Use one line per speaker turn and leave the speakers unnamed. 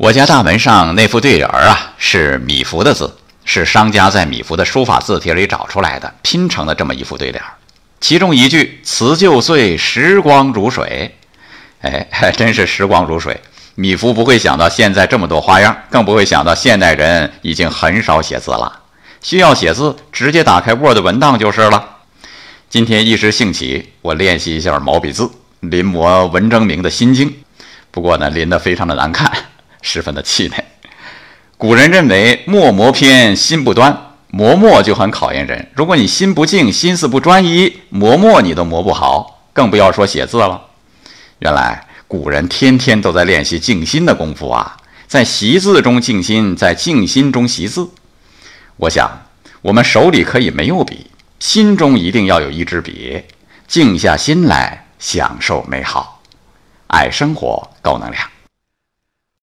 我家大门上那副对联儿啊，是米芾的字，是商家在米芾的书法字帖里找出来的，拼成的这么一副对联儿。其中一句“辞旧岁，时光如水”，哎，还真是时光如水。米芾不会想到现在这么多花样，更不会想到现代人已经很少写字了。需要写字，直接打开 Word 文档就是了。今天一时兴起，我练习一下毛笔字，临摹文征明的心经。不过呢，临得非常的难看。十分的气馁。古人认为墨磨偏心不端，磨墨就很考验人。如果你心不静，心思不专一，磨墨你都磨不好，更不要说写字了。原来古人天天都在练习静心的功夫啊，在习字中静心，在静心中习字。我想，我们手里可以没有笔，心中一定要有一支笔，静下心来享受美好，爱生活，高能量。